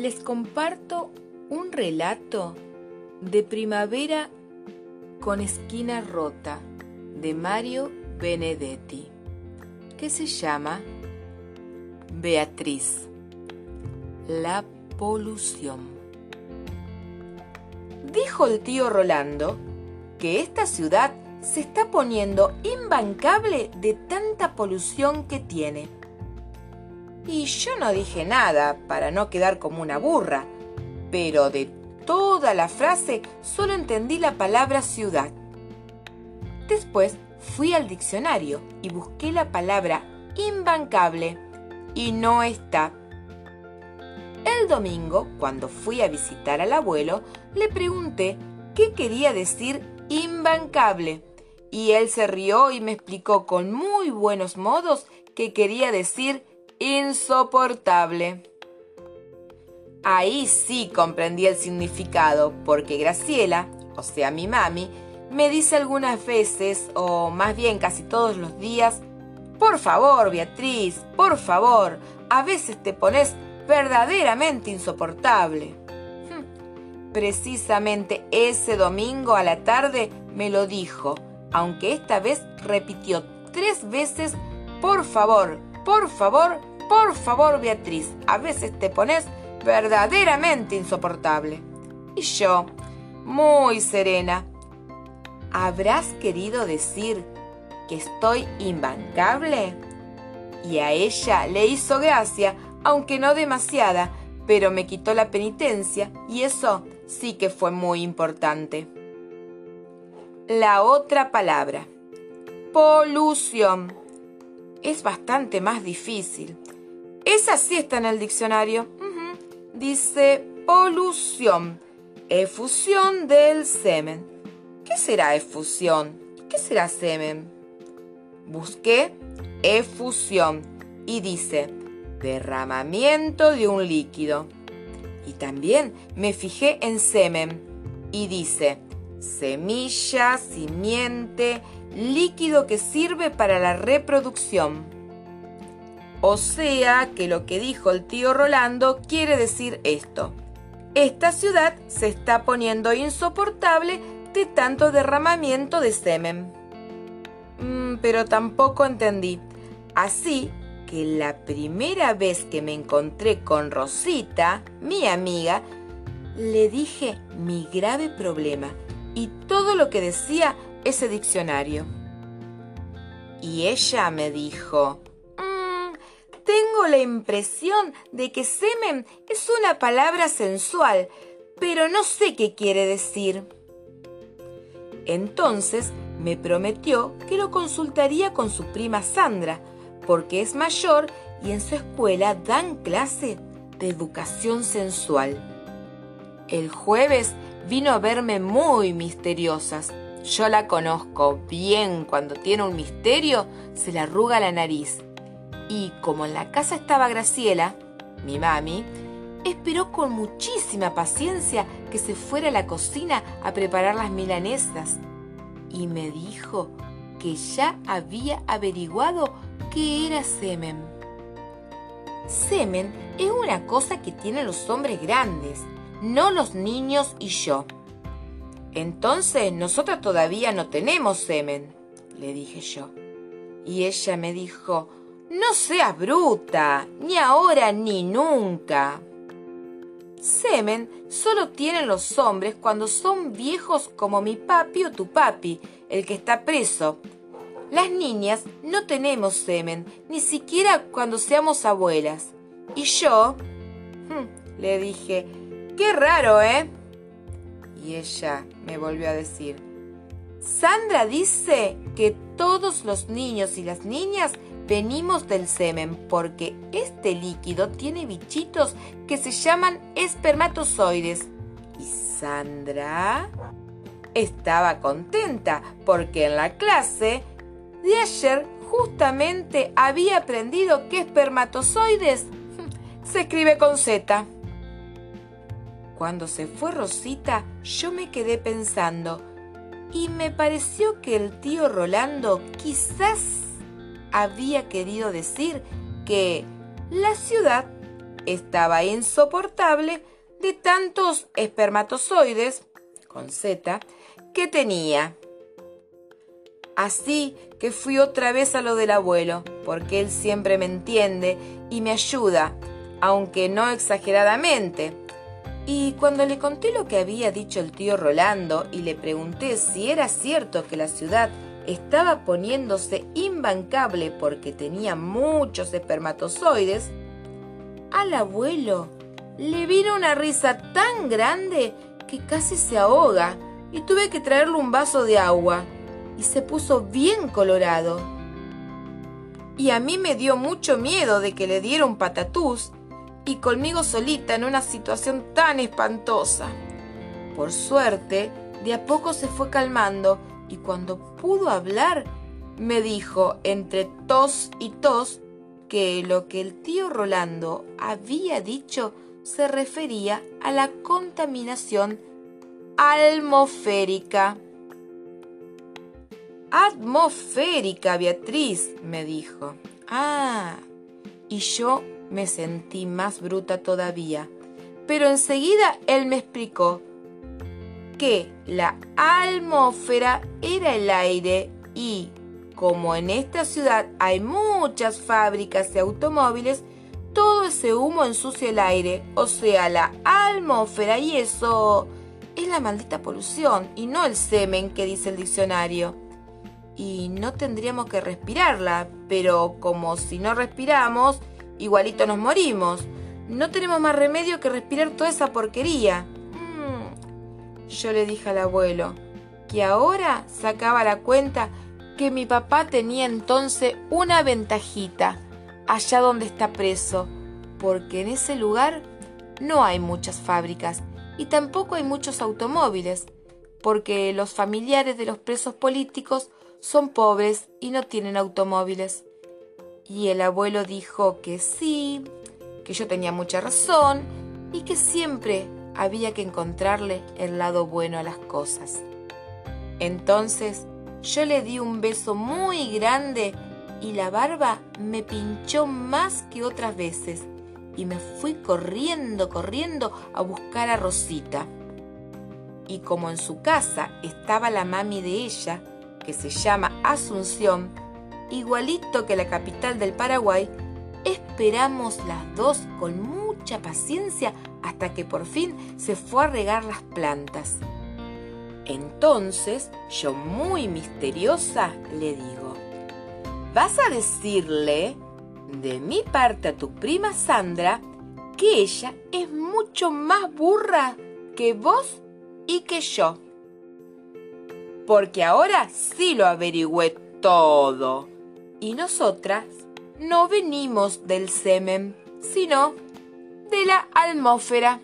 les comparto un relato de primavera con esquina rota de Mario Benedetti que se llama Beatriz, la polución. Dijo el tío Rolando que esta ciudad se está poniendo imbancable de tanta polución que tiene. Y yo no dije nada para no quedar como una burra, pero de toda la frase solo entendí la palabra ciudad. Después fui al diccionario y busqué la palabra imbancable y no está. El domingo, cuando fui a visitar al abuelo, le pregunté qué quería decir imbancable y él se rió y me explicó con muy buenos modos que quería decir insoportable. Ahí sí comprendí el significado, porque Graciela, o sea mi mami, me dice algunas veces, o más bien casi todos los días, por favor, Beatriz, por favor, a veces te pones verdaderamente insoportable. Hm, precisamente ese domingo a la tarde me lo dijo, aunque esta vez repitió tres veces, por favor, por favor, por favor, Beatriz, a veces te pones verdaderamente insoportable. Y yo, muy serena, ¿habrás querido decir que estoy imbancable? Y a ella le hizo gracia, aunque no demasiada, pero me quitó la penitencia y eso sí que fue muy importante la otra palabra. Polución. Es bastante más difícil. Esa sí está en el diccionario. Dice polución. Efusión del semen. ¿Qué será efusión? ¿Y qué será semen? Busqué efusión y dice derramamiento de un líquido. Y también me fijé en semen y dice semilla, simiente, líquido que sirve para la reproducción. O sea que lo que dijo el tío Rolando quiere decir esto. Esta ciudad se está poniendo insoportable de tanto derramamiento de semen. Mm, pero tampoco entendí. Así que la primera vez que me encontré con Rosita, mi amiga, le dije mi grave problema y todo lo que decía ese diccionario. Y ella me dijo, tengo la impresión de que semen es una palabra sensual, pero no sé qué quiere decir. Entonces me prometió que lo consultaría con su prima Sandra, porque es mayor y en su escuela dan clase de educación sensual. El jueves vino a verme muy misteriosas. Yo la conozco bien, cuando tiene un misterio se le arruga la nariz. Y como en la casa estaba Graciela, mi mami, esperó con muchísima paciencia que se fuera a la cocina a preparar las milanesas. Y me dijo que ya había averiguado qué era semen. Semen es una cosa que tienen los hombres grandes no los niños y yo. Entonces nosotros todavía no tenemos semen, le dije yo. Y ella me dijo, no seas bruta, ni ahora ni nunca. Semen solo tienen los hombres cuando son viejos como mi papi o tu papi, el que está preso. Las niñas no tenemos semen, ni siquiera cuando seamos abuelas. Y yo, hmm, le dije, Qué raro, ¿eh? Y ella me volvió a decir, Sandra dice que todos los niños y las niñas venimos del semen porque este líquido tiene bichitos que se llaman espermatozoides. Y Sandra estaba contenta porque en la clase de ayer justamente había aprendido que espermatozoides se escribe con Z. Cuando se fue Rosita, yo me quedé pensando y me pareció que el tío Rolando quizás había querido decir que la ciudad estaba insoportable de tantos espermatozoides, con Z, que tenía. Así que fui otra vez a lo del abuelo, porque él siempre me entiende y me ayuda, aunque no exageradamente. Y cuando le conté lo que había dicho el tío Rolando y le pregunté si era cierto que la ciudad estaba poniéndose imbancable porque tenía muchos espermatozoides, al abuelo le vino una risa tan grande que casi se ahoga y tuve que traerle un vaso de agua y se puso bien colorado. Y a mí me dio mucho miedo de que le diera un patatús y conmigo solita en una situación tan espantosa. Por suerte, de a poco se fue calmando y cuando pudo hablar, me dijo entre tos y tos que lo que el tío Rolando había dicho se refería a la contaminación atmosférica. Atmosférica, Beatriz, me dijo. Ah, y yo me sentí más bruta todavía. Pero enseguida él me explicó que la atmósfera era el aire y, como en esta ciudad hay muchas fábricas de automóviles, todo ese humo ensucia el aire, o sea, la atmósfera, y eso es la maldita polución y no el semen que dice el diccionario. Y no tendríamos que respirarla, pero como si no respiramos, igualito nos morimos. No tenemos más remedio que respirar toda esa porquería yo le dije al abuelo, que ahora sacaba la cuenta que mi papá tenía entonces una ventajita allá donde está preso, porque en ese lugar no hay muchas fábricas y tampoco hay muchos automóviles, porque los familiares de los presos políticos son pobres y no tienen automóviles. Y el abuelo dijo que sí, que yo tenía mucha razón y que siempre había que encontrarle el lado bueno a las cosas. Entonces yo le di un beso muy grande y la barba me pinchó más que otras veces y me fui corriendo, corriendo a buscar a Rosita. Y como en su casa estaba la mami de ella, que se llama Asunción, igualito que la capital del Paraguay, esperamos las dos con mucha paciencia hasta que por fin se fue a regar las plantas. Entonces yo muy misteriosa le digo, vas a decirle de mi parte a tu prima Sandra que ella es mucho más burra que vos y que yo. Porque ahora sí lo averigüé todo. Y nosotras no venimos del semen, sino de la atmósfera.